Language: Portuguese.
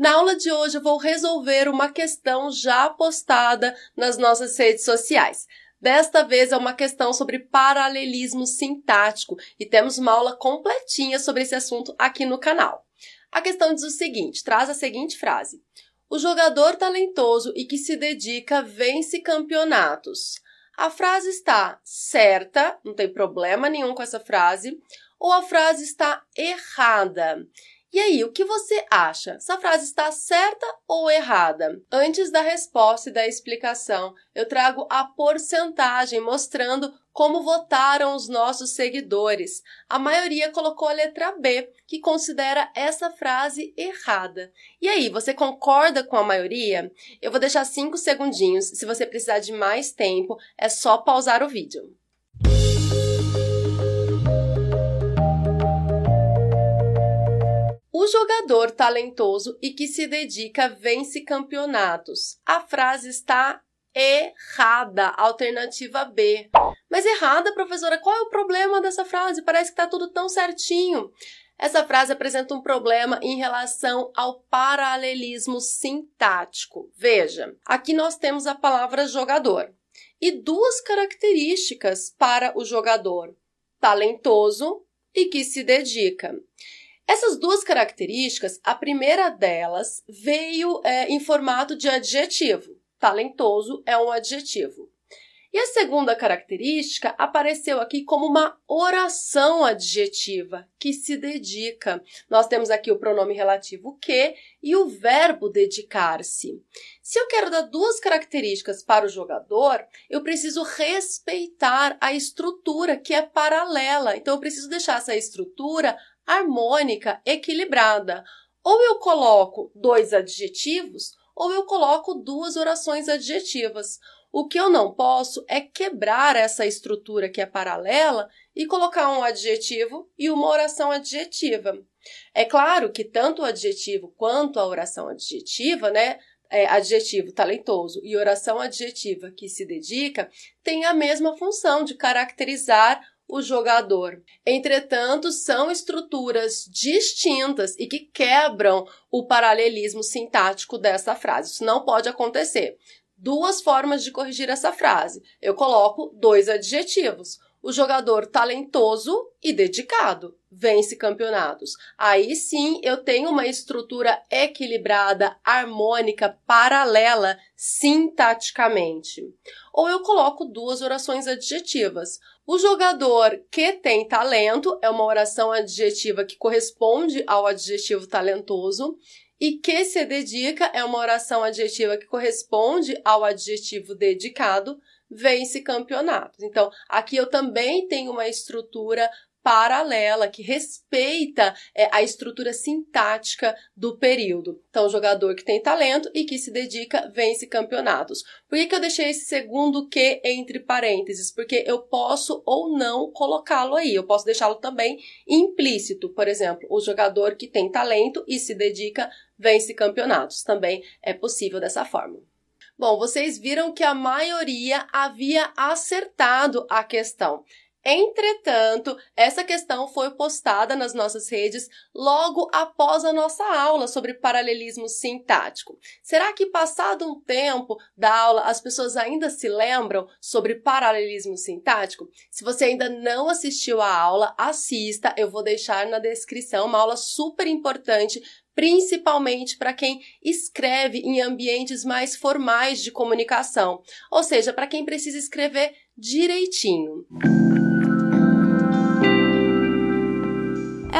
Na aula de hoje eu vou resolver uma questão já postada nas nossas redes sociais. Desta vez é uma questão sobre paralelismo sintático e temos uma aula completinha sobre esse assunto aqui no canal. A questão diz o seguinte: traz a seguinte frase. O jogador talentoso e que se dedica vence campeonatos. A frase está certa, não tem problema nenhum com essa frase, ou a frase está errada. E aí, o que você acha? Essa frase está certa ou errada? Antes da resposta e da explicação, eu trago a porcentagem mostrando como votaram os nossos seguidores. A maioria colocou a letra B, que considera essa frase errada. E aí, você concorda com a maioria? Eu vou deixar 5 segundinhos. Se você precisar de mais tempo, é só pausar o vídeo. Jogador talentoso e que se dedica vence campeonatos. A frase está errada, alternativa B. Mas errada, professora, qual é o problema dessa frase? Parece que está tudo tão certinho. Essa frase apresenta um problema em relação ao paralelismo sintático. Veja, aqui nós temos a palavra jogador e duas características para o jogador: talentoso e que se dedica. Essas duas características, a primeira delas veio é, em formato de adjetivo. Talentoso é um adjetivo. E a segunda característica apareceu aqui como uma oração adjetiva que se dedica. Nós temos aqui o pronome relativo que e o verbo dedicar-se. Se eu quero dar duas características para o jogador, eu preciso respeitar a estrutura que é paralela. Então eu preciso deixar essa estrutura harmônica, equilibrada. Ou eu coloco dois adjetivos, ou eu coloco duas orações adjetivas. O que eu não posso é quebrar essa estrutura que é paralela e colocar um adjetivo e uma oração adjetiva. É claro que tanto o adjetivo quanto a oração adjetiva, né, é, adjetivo talentoso e oração adjetiva que se dedica, tem a mesma função de caracterizar o jogador. Entretanto, são estruturas distintas e que quebram o paralelismo sintático dessa frase. Isso não pode acontecer. Duas formas de corrigir essa frase. Eu coloco dois adjetivos. O jogador talentoso e dedicado vence campeonatos. Aí sim eu tenho uma estrutura equilibrada, harmônica, paralela sintaticamente. Ou eu coloco duas orações adjetivas. O jogador que tem talento é uma oração adjetiva que corresponde ao adjetivo talentoso. E que se dedica é uma oração adjetiva que corresponde ao adjetivo dedicado, vence campeonatos. Então, aqui eu também tenho uma estrutura paralela, que respeita é, a estrutura sintática do período. Então, jogador que tem talento e que se dedica vence campeonatos. Por que, que eu deixei esse segundo que entre parênteses? Porque eu posso ou não colocá-lo aí. Eu posso deixá-lo também implícito. Por exemplo, o jogador que tem talento e se dedica vence campeonatos. Também é possível dessa forma. Bom, vocês viram que a maioria havia acertado a questão. Entretanto, essa questão foi postada nas nossas redes logo após a nossa aula sobre paralelismo sintático. Será que, passado um tempo da aula, as pessoas ainda se lembram sobre paralelismo sintático? Se você ainda não assistiu à aula, assista. Eu vou deixar na descrição uma aula super importante principalmente para quem escreve em ambientes mais formais de comunicação, ou seja, para quem precisa escrever direitinho.